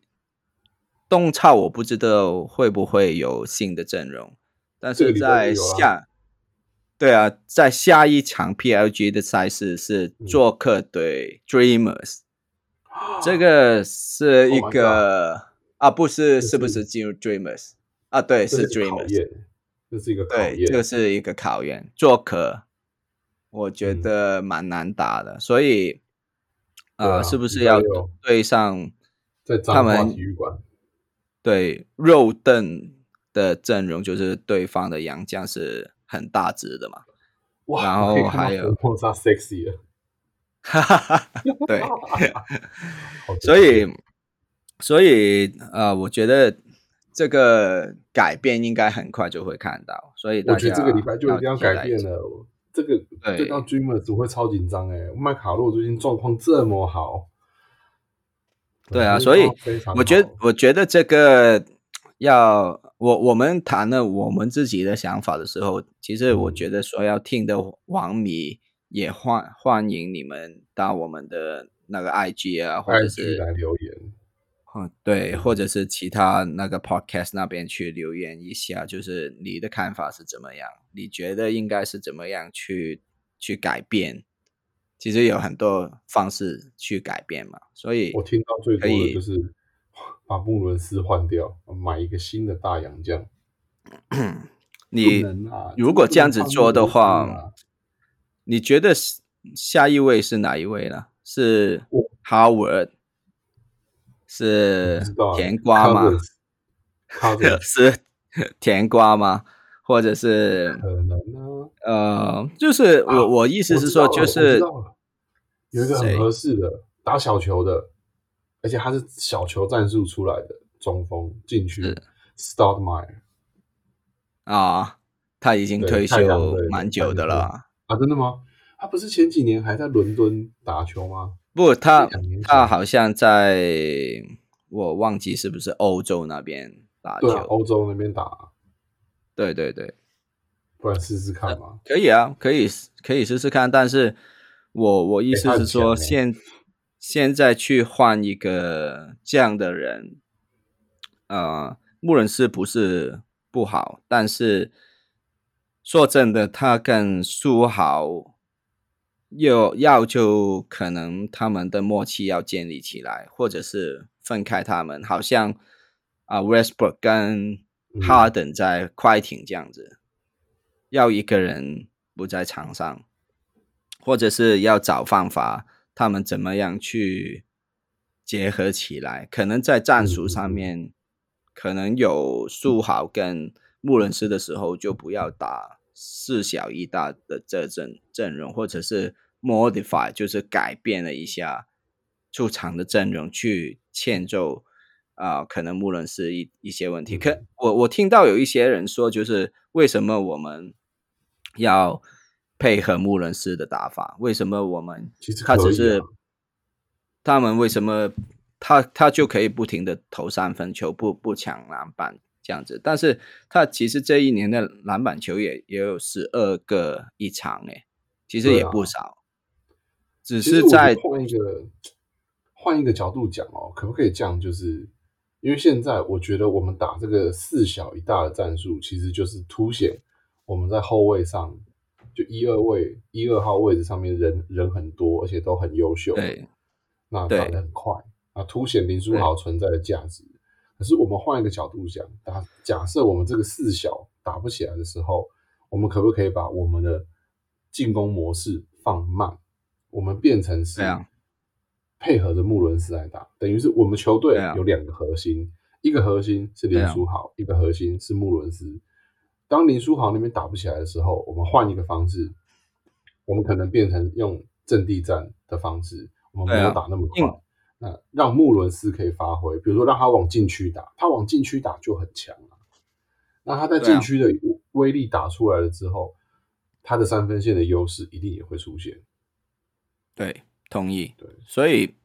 东超我不知道会不会有新的阵容，但是在下。对啊，在下一场 PLG 的赛事是做客对 Dreamers，这个是一个啊，不是是不是进入 Dreamers 啊？对，是 Dreamers，这是一个对，这个是一个考验。做客，我觉得蛮难打的，所以呃，是不是要对上他们体育馆？对，肉盾的阵容就是对方的杨将是。很大只的嘛，然后还有 sexy 了，哈哈哈，对，所以所以呃，我觉得这个改变应该很快就会看到。所以我觉得这个礼拜就一定要改变了。这个对对到 Dreamers 我会超紧张哎，麦卡洛最近状况这么好，对啊，就是所以我觉得好，我觉得这个要我我们谈了我们自己的想法的时候，其实我嗯觉得说要听的网迷也欢欢迎你们到我们的那个 IG 啊，或者是来留言，嗯，对，或者是其他那个 podcast 那边去留言一下，就是你的看法是怎么样？你觉得应该是怎么样去去改变？其实有很多方式去改变嘛，所以我听到最多的就是把穆伦斯换掉，买一个新的大洋将。你啊如果这样子做的话，你觉得下一位是哪一位呢？是 Howard，是甜瓜吗 是甜瓜吗？或者是可能呢？呃，就是我、啊我意思是说，就是有一个很合适的打小球的，而且他是小球战术出来的中锋进去是 Stoudemire 啊，他已经退休蛮久的了。啊，真的吗？他不是前几年还在伦敦打球吗？不，他他好像在我忘记是不是欧洲那边打对啊，球。欧洲那边打，对对对，不然试试看嘛。可以啊，可以可以试试看。但是我我意思是说，现欸现在去换一个这样的人，呃，穆伦斯不是不好，但是说真的，他跟苏豪又要就可能他们的默契要建立起来，或者是分开他们，好像啊、Westbrook 跟嗯哈登在快艇这样子，要一个人不在场上，或者是要找方法，他们怎么样去结合起来？可能在战术上面，可能有苏豪跟穆伦斯的时候，就不要打四小一大的这阵阵容，或者是 modify，就是改变了一下出场的阵容，去欠揍啊、可能穆伦斯一一些问题。可嗯我我听到有一些人说，就是为什么我们要配合穆伦斯的打法？为什么我们他只是、啊他们为什么他他就可以不停的投三分球，不不抢篮板这样子？但是他其实这一年的篮板球也也有十二个一场诶，其实也不少，只是在换一个换一个角度讲哦，可不可以这样？就是因为现在我觉得我们打这个四小一大的战术，其实就是凸显我们在后卫上，就一二位一二号位置上面人人很多，而且都很优秀，对那打得很快啊，凸显林书豪存在的价值。可是我们换一个角度讲，打假设我们这个四小打不起来的时候，我们可不可以把我们的进攻模式放慢？我们变成是配合着穆伦斯来打，等于是我们球队有两个核心，一个核心是林书豪，一个核心是穆伦斯。当林书豪那边打不起来的时候，我们换一个方式，我们可能变成用阵地战的方式，我们没有打那么快。因那让穆伦斯可以发挥，比如说让他往禁区打，他往禁区打就很强啊。那他在禁区的威力打出来了之后，他的三分线的优势一定也会出现。对，同意。对，所以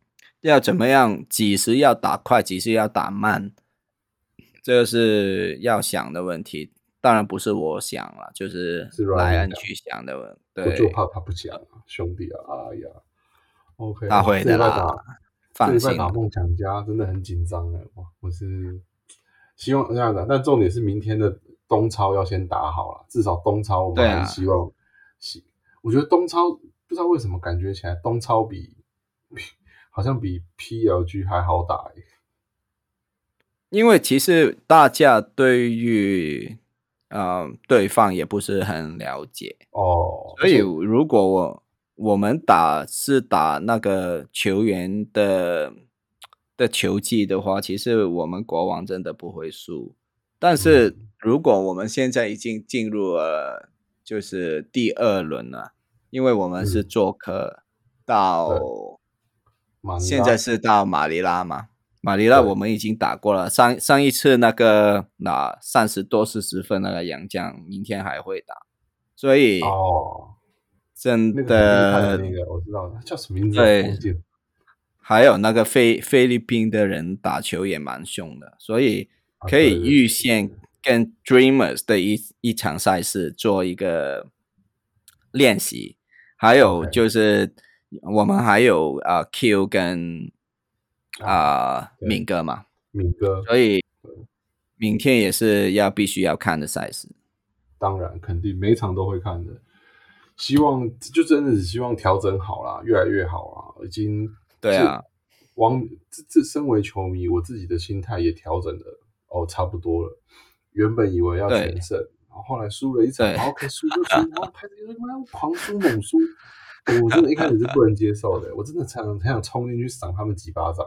要怎么样？几时要打快，几时要打慢，这个是要想的问题。当然不是我想了，就是是 Ryan 想莱恩去想的问。我，就怕他不讲啊，兄弟啊，哎呀，OK，他会的啦放心打梦想家真的很紧张哎，哇，我是希望这样的，但重点是明天的东超要先打好了，至少东超我们对啊还是希望，希我觉得东超不知道为什么感觉起来东超比比好像比 PLG 还好打哎，因为其实大家对于呃对方也不是很了解，哦，所以如果我我们打是打那个球员的的球技的话，其实我们国王真的不会输。但是嗯。如果我们现在已经进入了就是第二轮了，因为我们是嗯。做客到现在是到马尼拉嘛，马尼拉我们已经打过了，上上一次那个那三十多四十分那个洋将，明天还会打，所以哦，真的的那个我知道，他叫什么名字？对。还有那个菲菲律宾的人打球也蛮凶的，所以啊可以预先跟 Dreamers 的一一场赛事做一个练习，还有就是我们还有啊、呃 Q 跟啊、对敏哥嘛，敏哥，所以明天也是要必须要看的赛事。当然肯定每场都会看的。希望就真的只希望调整好啦，越来越好啦。已经对啊，王这这身为球迷，我自己的心态也调整的哦，差不多了。原本以为要全胜，然后后来输了一场，然后可以输就输，然后开始他妈狂输猛输，我真的一开始是不能接受的，我真的常常很想冲进去赏他们几巴掌。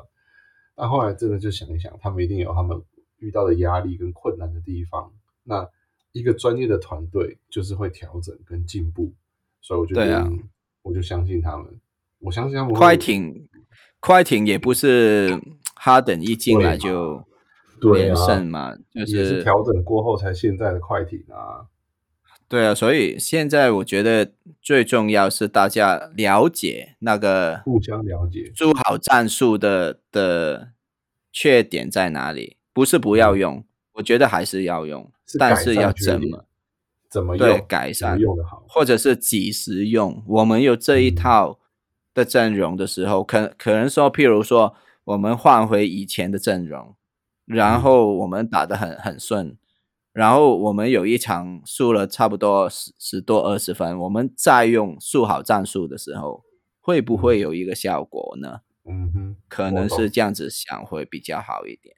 但后来真的就想一想，他们一定有他们遇到的压力跟困难的地方。那一个专业的团队就是会调整跟进步，所以我就对啊决定我就相信他们，我相信他们快艇快艇也不是哈登一进来就连胜嘛，就也是调整过后才现在的快艇啊。对啊，所以现在我觉得最重要是大家了解那个互相了解。做好战术的的缺点在哪里，不是不要用，我觉得还是要用，但是要怎么怎么对改善用的好，或者是几时用。我们有这一嗯。套的阵容的时候，可可能说，譬如说，我们换回以前的阵容，然嗯。后我们打得很很顺，然后我们有一场输了差不多十十多二十分，我们再用术好战术的时候，会不会有一个效果呢？嗯哼，可能是这样子想会比较好一点。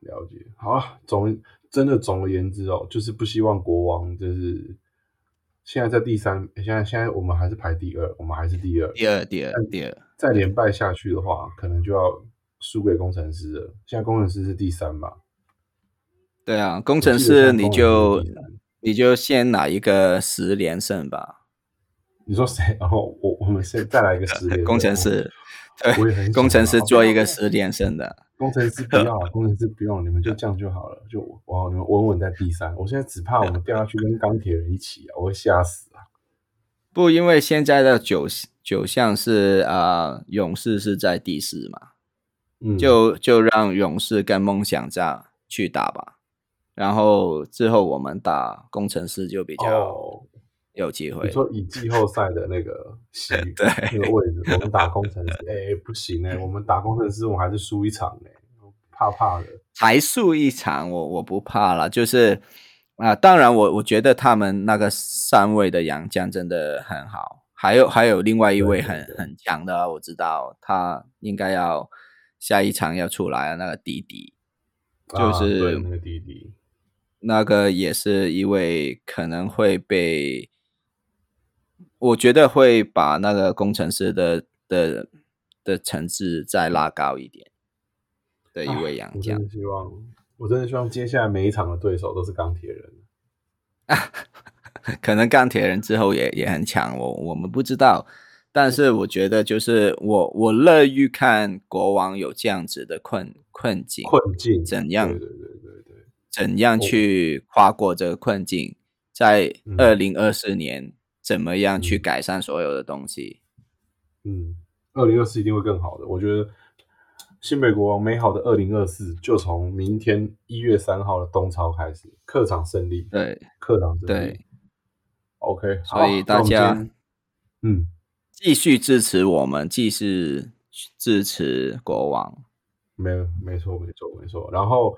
了解。好啊，总真的总而言之哦，就是不希望国王就是现在在第三，现在现在我们还是排第二，我们还是第二。第二，第二，第二，再连败下去的话，可能就要输给工程师了。现在工程师是第三吧？对啊，工程师你就你就先拿一个十连胜吧。你说谁？然后我我们先再来一个十连胜 工程师，我也很想对，工程师啊做一个十连胜的，工程师不要了，工程师不用，你们就这样就好了。就我你们稳稳在第三。我现在只怕我们掉下去跟钢铁人一起啊，我会吓死啊！不，因为现在的九九项是啊、呃勇士是在第四嘛，嗯，就就让勇士跟梦想家去打吧，然后之后我们打工程师就比较哦，有机会。你说以季后赛的那个席 对那个位置，我们打工程师，哎、不行哎、我们打工程师，我们还是输一场哎、怕怕的。还输一场，我我不怕了。就是啊、当然我我觉得他们那个三位的杨将真的很好，还有还有另外一位很很强的，我知道他应该要下一场要出来啊，那个迪迪，就啊是对那个弟弟，那个也是一位可能会被，我觉得会把那个工程师的的的层次再拉高一点的一位洋将希望，我真的希望接下来每一场的对手都是钢铁人。可能钢铁人之后也也很强，我我们不知道。但是我觉得，就是我我乐于看国王有这样子的困困境，困境怎样对对对对对，怎样去跨过这个困境，在嗯二零二四年怎么样去嗯改善所有的东西。嗯，二零二四一定会更好的。我觉得新北国王美好的二零二四就从明天一月三号的东超开始，客场胜利，对客场胜利。对，，OK，所以大家嗯，继续支持我们，继续支持国王。没有，没错，没错，没错。然后，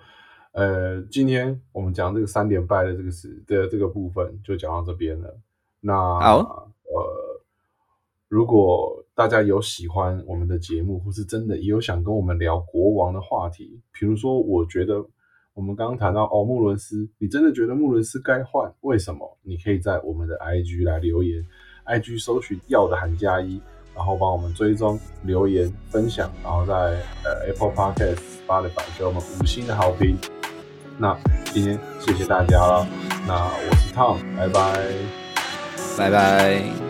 呃，今天我们讲这个三连败的这个事的这个部分就讲到这边了。那好呃，如果大家有喜欢我们的节目，或是真的也有想跟我们聊国王的话题，比如说，我觉得我们刚刚谈到哦，穆伦斯，你真的觉得穆伦斯该换？为什么？你可以在我们的 IG 来留言，IG 搜寻要的韩加一。然后帮我们追踪、留言、分享，然后在呃 Apple Podcast、Spotify 给我们五星的好评。那今天谢谢大家了，那我是 Tom，拜拜。拜拜。